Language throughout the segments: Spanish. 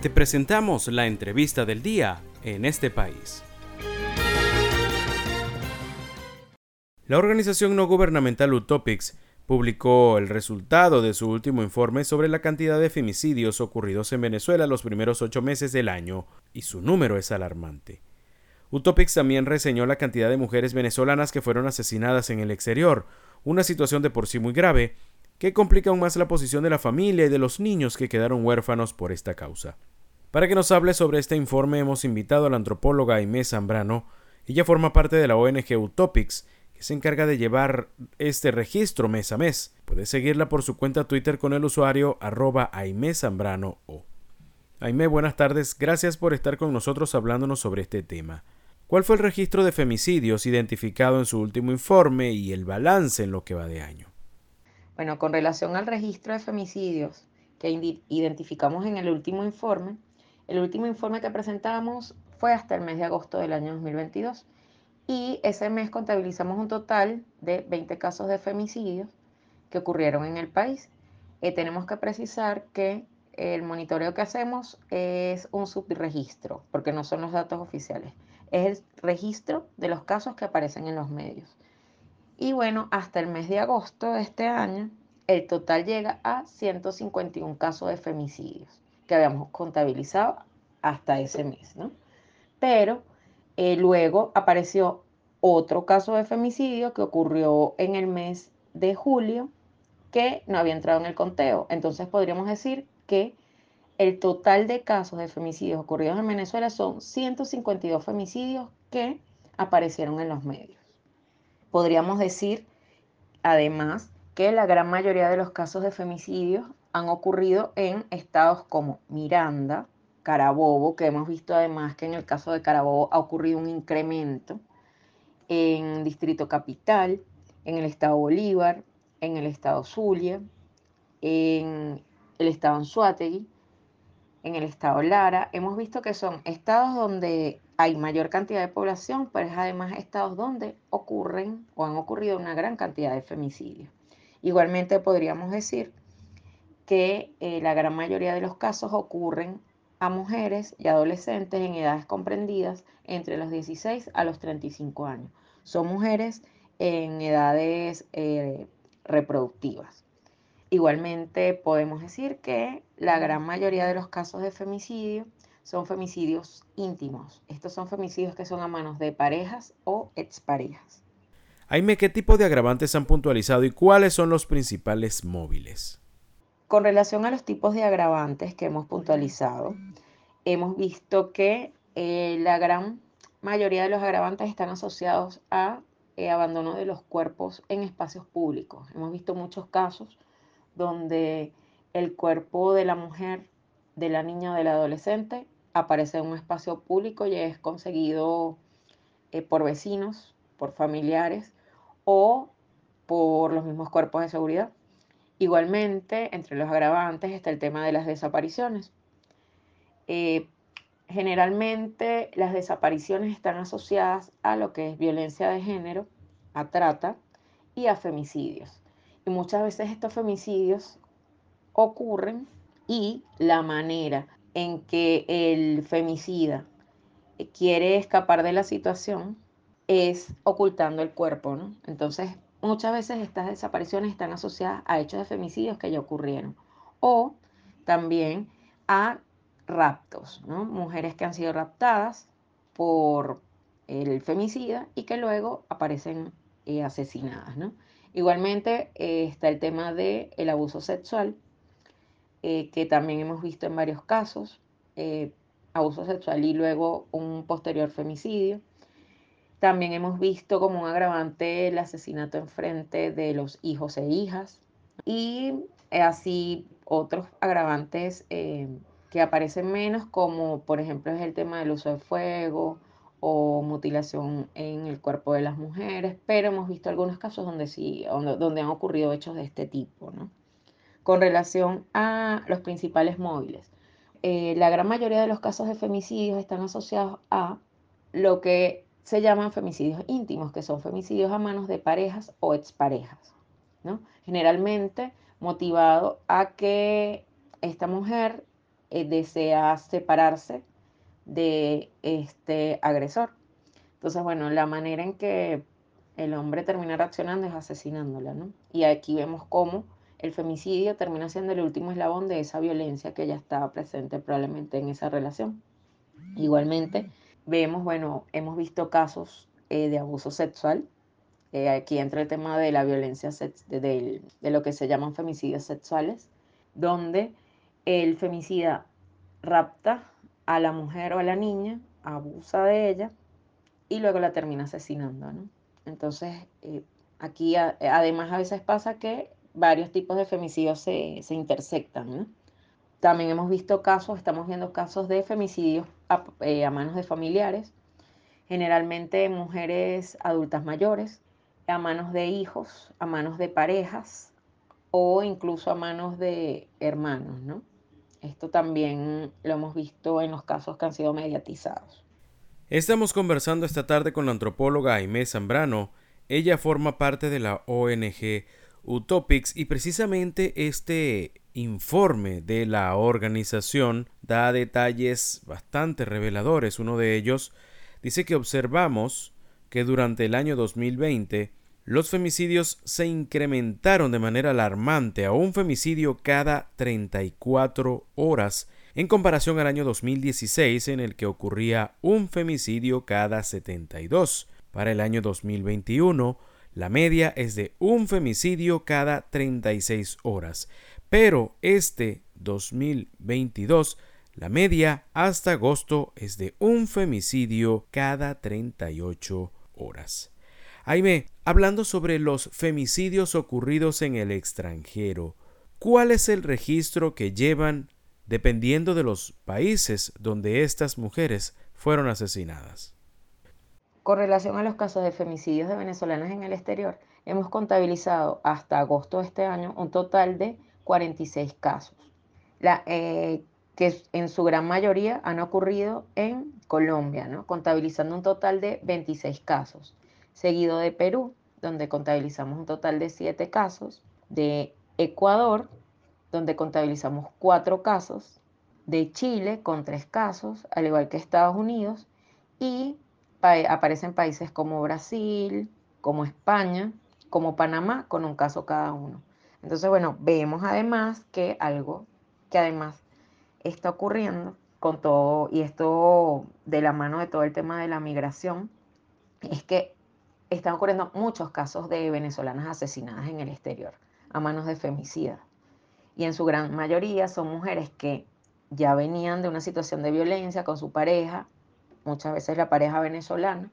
Te presentamos la entrevista del día en este país. La organización no gubernamental Utopics publicó el resultado de su último informe sobre la cantidad de femicidios ocurridos en Venezuela los primeros ocho meses del año, y su número es alarmante. Utopics también reseñó la cantidad de mujeres venezolanas que fueron asesinadas en el exterior, una situación de por sí muy grave, que complica aún más la posición de la familia y de los niños que quedaron huérfanos por esta causa. Para que nos hable sobre este informe hemos invitado a la antropóloga Aimé Zambrano. Ella forma parte de la ONG Utopics, que se encarga de llevar este registro mes a mes. Puedes seguirla por su cuenta Twitter con el usuario arroba Zambrano o. Aimé, buenas tardes. Gracias por estar con nosotros hablándonos sobre este tema. ¿Cuál fue el registro de femicidios identificado en su último informe y el balance en lo que va de año? Bueno, con relación al registro de femicidios que identificamos en el último informe, el último informe que presentamos fue hasta el mes de agosto del año 2022 y ese mes contabilizamos un total de 20 casos de femicidios que ocurrieron en el país. Eh, tenemos que precisar que el monitoreo que hacemos es un subregistro, porque no son los datos oficiales es el registro de los casos que aparecen en los medios. Y bueno, hasta el mes de agosto de este año, el total llega a 151 casos de femicidios que habíamos contabilizado hasta ese mes, ¿no? Pero eh, luego apareció otro caso de femicidio que ocurrió en el mes de julio que no había entrado en el conteo. Entonces podríamos decir que el total de casos de femicidios ocurridos en Venezuela son 152 femicidios que aparecieron en los medios. Podríamos decir, además, que la gran mayoría de los casos de femicidios han ocurrido en estados como Miranda, Carabobo, que hemos visto además que en el caso de Carabobo ha ocurrido un incremento, en Distrito Capital, en el estado Bolívar, en el estado Zulia, en el estado Anzuategui, en el estado Lara, hemos visto que son estados donde hay mayor cantidad de población, pero es además estados donde ocurren o han ocurrido una gran cantidad de femicidios. Igualmente podríamos decir que eh, la gran mayoría de los casos ocurren a mujeres y adolescentes en edades comprendidas entre los 16 a los 35 años. Son mujeres en edades eh, reproductivas. Igualmente podemos decir que la gran mayoría de los casos de femicidio son femicidios íntimos. Estos son femicidios que son a manos de parejas o exparejas. Aime, ¿qué tipo de agravantes han puntualizado y cuáles son los principales móviles? Con relación a los tipos de agravantes que hemos puntualizado, hemos visto que eh, la gran mayoría de los agravantes están asociados a eh, abandono de los cuerpos en espacios públicos. Hemos visto muchos casos donde el cuerpo de la mujer, de la niña o del adolescente aparece en un espacio público y es conseguido eh, por vecinos, por familiares o por los mismos cuerpos de seguridad. Igualmente, entre los agravantes está el tema de las desapariciones. Eh, generalmente las desapariciones están asociadas a lo que es violencia de género, a trata y a femicidios. Y muchas veces estos femicidios ocurren y la manera en que el femicida quiere escapar de la situación es ocultando el cuerpo, ¿no? Entonces, muchas veces estas desapariciones están asociadas a hechos de femicidios que ya ocurrieron o también a raptos, ¿no? Mujeres que han sido raptadas por el femicida y que luego aparecen eh, asesinadas, ¿no? Igualmente eh, está el tema del el abuso sexual, eh, que también hemos visto en varios casos, abuso sexual y luego un posterior femicidio. También hemos visto como un agravante el asesinato en frente de los hijos e hijas y así otros agravantes que aparecen menos como por ejemplo es el tema del uso de fuego, o mutilación en el cuerpo de las mujeres, pero hemos visto algunos casos donde sí, donde, han ocurrido hechos de este tipo, ¿no? Con relación a los principales móviles, eh, la gran mayoría de los casos de femicidios están asociados a lo que se llaman femicidios íntimos, que son femicidios a manos de parejas o exparejas, ¿no? Generalmente motivado a que esta mujer eh, desea separarse de este agresor. Entonces, bueno, la manera en que el hombre termina reaccionando es asesinándola, ¿no? Y aquí vemos cómo el femicidio termina siendo el último eslabón de esa violencia que ya estaba presente probablemente en esa relación. Igualmente, vemos, bueno, hemos visto casos eh, de abuso sexual. Eh, aquí entra el tema de la violencia, de, lo que se llaman femicidios sexuales, donde el femicida rapta a la mujer o a la niña, abusa de ella y luego la termina asesinando, ¿no? Entonces, eh, aquí además a veces pasa que varios tipos de femicidios se, se intersectan, ¿no? También hemos visto casos, estamos viendo casos de femicidios a, eh, a manos de familiares, generalmente mujeres adultas mayores, a manos de hijos, a manos de parejas o incluso a manos de hermanos, ¿no? Esto también lo hemos visto en los casos que han sido mediatizados. Estamos conversando esta tarde con la antropóloga Aimé Zambrano. Ella forma parte de la ONG Utopics y precisamente este informe de la organización da detalles bastante reveladores. Uno de ellos dice que observamos que durante el año 2020 los femicidios se incrementaron de manera alarmante a un femicidio cada 34 horas en comparación al año 2016 en el que ocurría un femicidio cada 72. Para el año 2021, la media es de un femicidio cada 36 horas, pero este 2022 la media hasta agosto es de un femicidio cada 38 horas. Jaime, hablando sobre los femicidios ocurridos en el extranjero, ¿cuál es el registro que llevan dependiendo de los países donde estas mujeres fueron asesinadas? Con relación a los casos de femicidios de venezolanas en el exterior, hemos contabilizado hasta agosto de este año un total de 46 casos, eh, que en su gran mayoría han ocurrido en Colombia, ¿no? contabilizando un total de 26 casos seguido de Perú, donde contabilizamos un total de siete casos, de Ecuador, donde contabilizamos cuatro casos, de Chile con tres casos, al igual que Estados Unidos, y aparecen países como Brasil, como España, como Panamá, con un caso cada uno. Entonces, bueno, vemos además que algo que además está ocurriendo con todo, y esto de la mano de todo el tema de la migración, es que están ocurriendo muchos casos de venezolanas asesinadas en el exterior a manos de femicidas. Y en su gran mayoría son mujeres que ya venían de una situación de violencia con su pareja, muchas veces la pareja venezolana,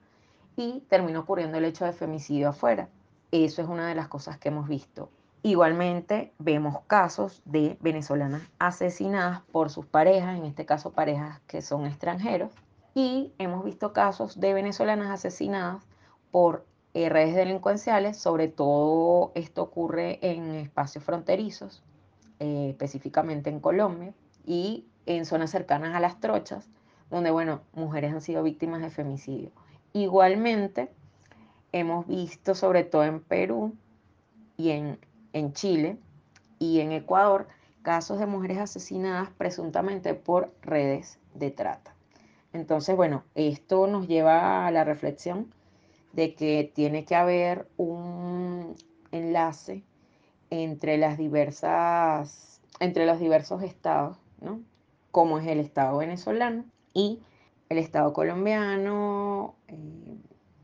y terminó ocurriendo el hecho de femicidio afuera. Eso es una de las cosas que hemos visto. Igualmente vemos casos de venezolanas asesinadas por sus parejas, en este caso parejas que son extranjeros, y hemos visto casos de venezolanas asesinadas por redes delincuenciales, sobre todo esto ocurre en espacios fronterizos, eh, específicamente en Colombia, y en zonas cercanas a las trochas, donde, bueno, mujeres han sido víctimas de femicidio. Igualmente, hemos visto, sobre todo en Perú y en, en Chile y en Ecuador, casos de mujeres asesinadas presuntamente por redes de trata. Entonces, bueno, esto nos lleva a la reflexión de que tiene que haber un enlace entre las diversas, entre los diversos estados, ¿no? Como es el estado venezolano y el estado colombiano, eh,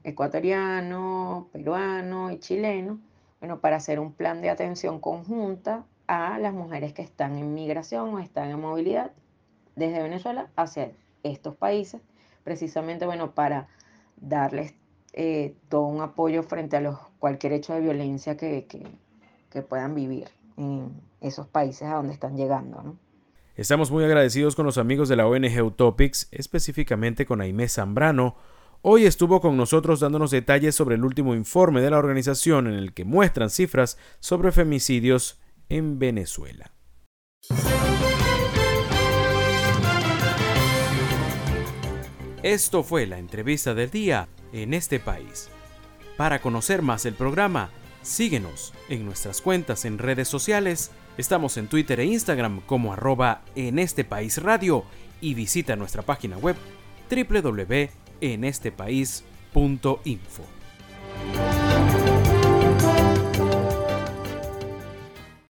ecuatoriano, peruano y chileno, bueno, para hacer un plan de atención conjunta a las mujeres que están en migración o están en movilidad desde Venezuela hacia estos países, precisamente, bueno, para darles eh, todo un apoyo frente a los, cualquier hecho de violencia que, que, puedan vivir en esos países a donde están llegando. Estamos muy agradecidos con los amigos de la ONG Utopics, específicamente con Aimé Zambrano. Hoy estuvo con nosotros dándonos detalles sobre el último informe de la organización en el que muestran cifras sobre femicidios en Venezuela. Esto fue la entrevista del día en este país. Para conocer más el programa, Síguenos en nuestras cuentas en redes sociales. Estamos en Twitter e Instagram como arroba en este país radio y visita nuestra página web www.enestepaís.info.